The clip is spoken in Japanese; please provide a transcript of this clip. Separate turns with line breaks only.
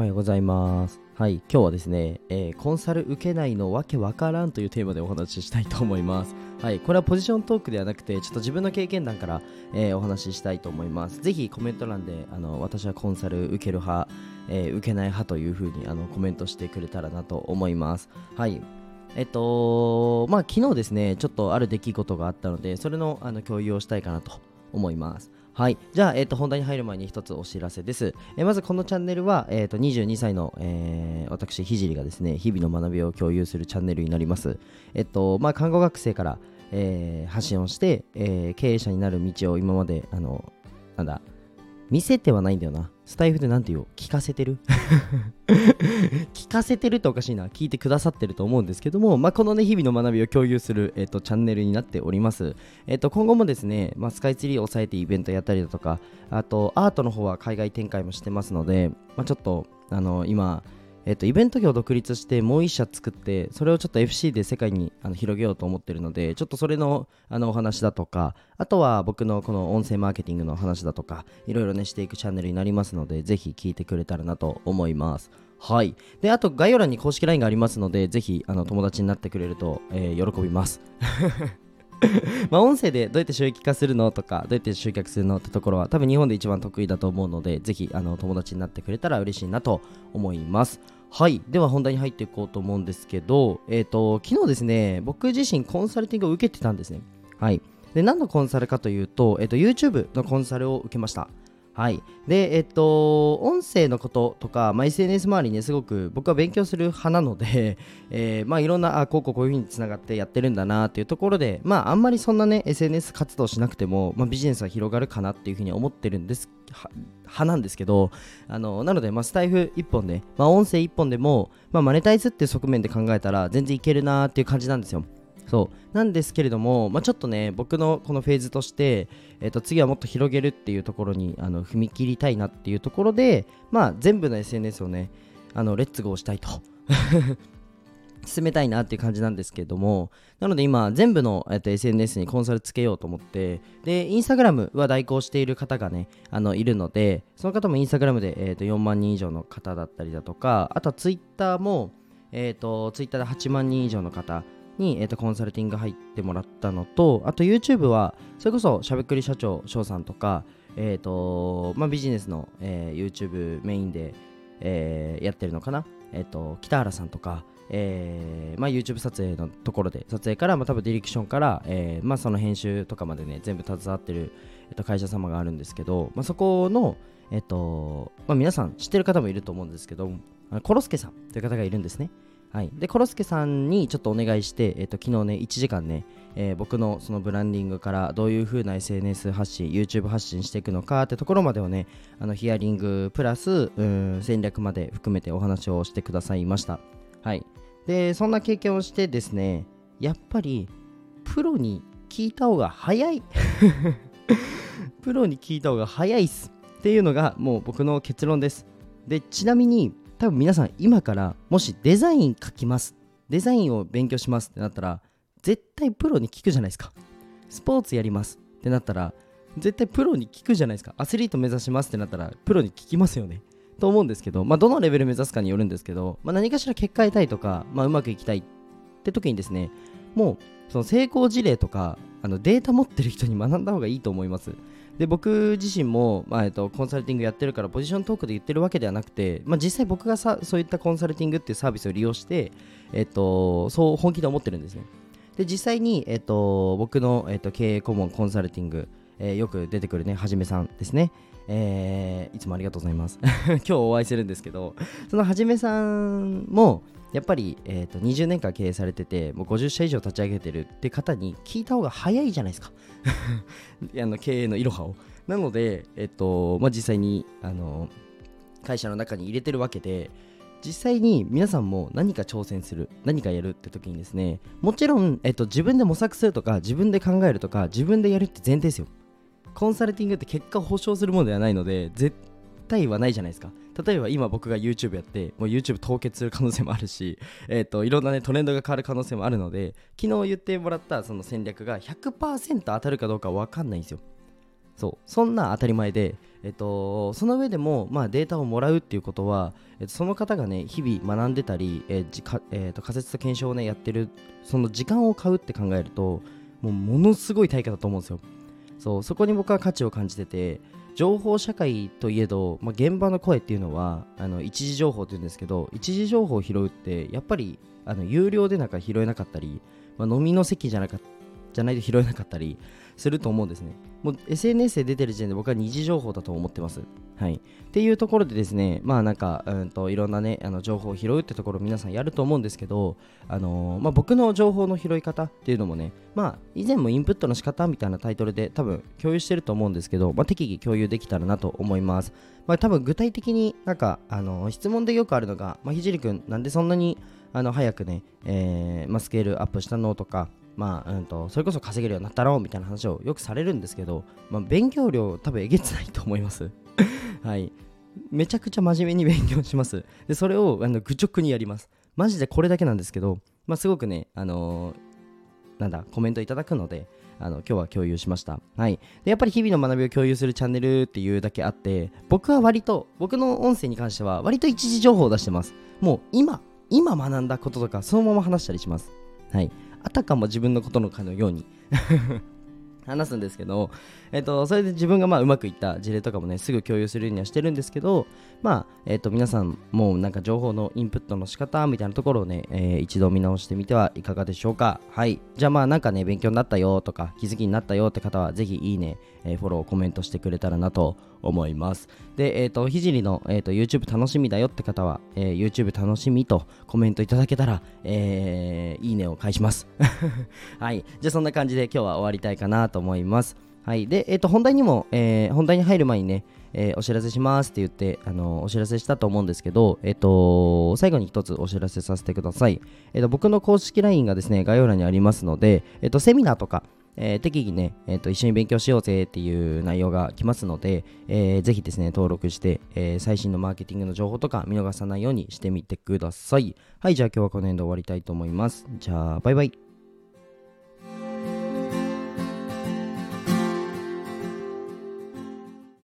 おはようございます。はい、今日はですね、えーコンサル受けないのわけわからんというテーマでお話ししたいと思います。はい、これはポジショントークではなくて、ちょっと自分の経験談から、えーお話ししたいと思います。ぜひコメント欄で、あの私はコンサル受ける派、えー受けない派というふうにあのコメントしてくれたらなと思います。はい。えっと、まあ昨日ですね、ちょっとある出来事があったので、それのあの共有をしたいかなと思います。はい。じゃあ、えっと、本題に入る前に一つお知らせです。えーまずこのチャンネルは、えっと、22歳の、えー私、ひじりがですね、日々の学びを共有するチャンネルになります。えっと、まあ、看護学生から、えー発信をして、えー経営者になる道を今まで、あの、なんだ、見せてはないんだよな。スタイフで何て言う聞かせてる？聞かせてるっておかしいな。聞いてくださってると思うんですけども、まあ、このね、日々の学びを共有する、えっと、チャンネルになっております。えっと、今後もですね、まあ、スカイツリーを抑えてイベントやったりだとか、あと、アートの方は海外展開もしてますので、まあ、ちょっと、あの、今、えっと、イベント業を独立してもう一社作ってそれをちょっと FC で世界にあの広げようと思ってるのでちょっとそれのあのお話だとかあとは僕のこの音声マーケティングの話だとかいろいろねしていくチャンネルになりますのでぜひ聞いてくれたらなと思います。はい。であと概要欄に公式 LINE がありますのでぜひあの友達になってくれると、えー喜びます。まあ音声でどうやって収益化するのとかどうやって集客するのってところは多分日本で一番得意だと思うのでぜひあの友達になってくれたら嬉しいなと思います。はい。では本題に入っていこうと思うんですけどえっ、と昨日ですね僕自身コンサルティングを受けてたんですね。はい。で何のコンサルかというと,、えっと YouTube のコンサルを受けました。はい。で、えっと、音声のこととか、まあ、SNS 周りね、すごく僕は勉強する派なので、えーまあ、いろんな、あ、こうこうこういうふうにつながってやってるんだなっていうところで、まあ、あんまりそんなね、SNS 活動しなくても、まあ、ビジネスは広がるかなっていうふうに思ってるんです、派なんですけど、あの、なので、まあ、スタイフ1本で、まあ、音声1本でも、まあ、マネタイズっていう側面で考えたら、全然いけるなっていう感じなんですよ。そう。なんですけれども、まあ、ちょっとね僕のこのフェーズとして、えっと次はもっと広げるっていうところにあの踏み切りたいなっていうところで、まあ、全部の SNS をねあのレッツゴーしたいと。進めたいなっていう感じなんですけれどもなので今全部の、えっと SNS にコンサルつけようと思ってでインスタグラムは代行している方がねあのいるのでその方もインスタグラムで、えっと4万人以上の方だったりだとかあとはツイッターも、えっとツイッターで8万人以上の方に、えー、とコンサルティング入ってもらったのとあと YouTube はそれこそしゃべくり社長翔さんとか、えーとまあ、ビジネスの、えー YouTube メインで、えーやってるのかな、えー、と北原さんとか、えーまあ、YouTube 撮影のところで撮影から、まあ、多分ディレクションから、えーまあ、その編集とかまでね全部携わってる、えー、と会社様があるんですけど、まあ、そこの、えーとまあ、皆さん知ってる方もいると思うんですけどコロスケさんという方がいるんですね。はい、でコロスケさんにちょっとお願いして、えっと昨日ね1時間ね、えー僕のそのブランディングからどういう風な SNS 発信 YouTube 発信していくのかってところまでをねあのヒアリングプラスうん戦略まで含めてお話をしてくださいました。はい。でそんな経験をしてですねやっぱりプロに聞いた方が早い。プロに聞いた方が早いっす。っていうのがもう僕の結論です。でちなみに多分皆さん今からもしデザイン書きますデザインを勉強しますってなったら絶対プロに聞くじゃないですか。スポーツやりますってなったら絶対プロに聞くじゃないですか。アスリート目指しますってなったらプロに聞きますよね。と思うんですけど、まあ、どのレベル目指すかによるんですけど、まあ、何かしら結果得たいとか、まあ、うまくいきたいって時にですねもうその成功事例とかあのデータ持ってる人に学んだ方がいいと思います。で僕自身も、まあえっと、コンサルティングやってるからポジショントークで言ってるわけではなくて、まあ、実際僕がさそういったコンサルティングっていうサービスを利用して、えっと、そう本気で思ってるんですね。で実際に、えっと、僕の、えっと、経営顧問コンサルティング、えーよく出てくるねはじめさんですね。えーいつもありがとうございます。今日お会いするんですけどそのはじめさんもやっぱり、えー、と20年間経営されててもう50社以上立ち上げてるって方に聞いた方が早いじゃないですか。あの経営のいろはを。なので、えっとまあ、実際にあの会社の中に入れてるわけで実際に皆さんも何か挑戦する何かやるって時にですねもちろん、えっと、自分で模索するとか自分で考えるとか自分でやるって前提ですよ。コンサルティングって結果を保証するものではないので絶対はないじゃないですか。例えば今僕が YouTube やってもう YouTube 凍結する可能性もあるし、えー、といろんな、ね、トレンドが変わる可能性もあるので昨日言ってもらったその戦略が100%当たるかどうか分かんないんですよ。そう。そんな当たり前でえっと、その上でも、まあ、データをもらうっていうことは、えっと、その方がね日々学んでたり、えーじかえーと仮説と検証をねやってるその時間を買うって考えるともうものすごい対価だと思うんですよ。そうそこに僕は価値を感じてて情報社会といえど、まあ、現場の声っていうのはあの一時情報っていうんですけど一時情報を拾うってやっぱりあの有料でなんか拾えなかったり、まあ、飲みの席じゃなかじゃないと拾えなかったりすると思うんですね。もう SNS で出てる時点で僕は二次情報だと思ってます。はい。っていうところでですねまあなんかうんといろんなねあの情報を拾うってところ皆さんやると思うんですけどあのーまあ、僕の情報の拾い方っていうのもねまあ以前もインプットの仕方みたいなタイトルで多分共有してると思うんですけど、まあ、適宜共有できたらなと思います。まあ多分具体的になんかあのー質問でよくあるのが、まあ、ひじりくんなんでそんなにあの早くね、えーまあ、スケールアップしたのとかまあうん、とそれこそ稼げるようになったろうみたいな話をよくされるんですけど、まあ、勉強量多分えげつないと思います。はい。めちゃくちゃ真面目に勉強します。でそれをあの愚直にやります。マジでこれだけなんですけど、まあ、すごくねあのーなんだコメントいただくのであの今日は共有しました。はい。でやっぱり日々の学びを共有するチャンネルっていうだけあって僕は割と僕の音声に関しては割と一時情報を出してます。もう今今学んだこととかそのまま話したりします。はい。あたかも自分のことのかのように。話すんですけど、えっと、それで自分がまあうまくいった事例とかもねすぐ共有するようにはしてるんですけどまあ、えっと、皆さんもなんか情報のインプットの仕方みたいなところをね、えー一度見直してみてはいかがでしょうか。はい。じゃあまあなんかね勉強になったよとか気づきになったよって方はぜひいいね、えーフォローコメントしてくれたらなと思いますでえっ、とひじりの、えー、と YouTube 楽しみだよって方は、えー YouTube 楽しみとコメントいただけたら、えーいいねを返します はい。じゃあそんな感じで今日は終わりたいかなと思います。はい。で、えっ、と、本題にも、えー本題に入る前にね、えーお知らせしますって言って、あのお知らせしたと思うんですけど、えっ、と、最後に一つお知らせさせてください。えっ、と、僕の公式 LINE がですね、概要欄にありますので、えっ、と、セミナーとか、えー適宜ね、えーと、一緒に勉強しようぜっていう内容が来ますので、えーぜひですね、登録して、えー最新のマーケティングの情報とか見逃さないようにしてみてください。はい、じゃあ今日はこの辺で終わりたいと思います。じゃあ、バイバイ。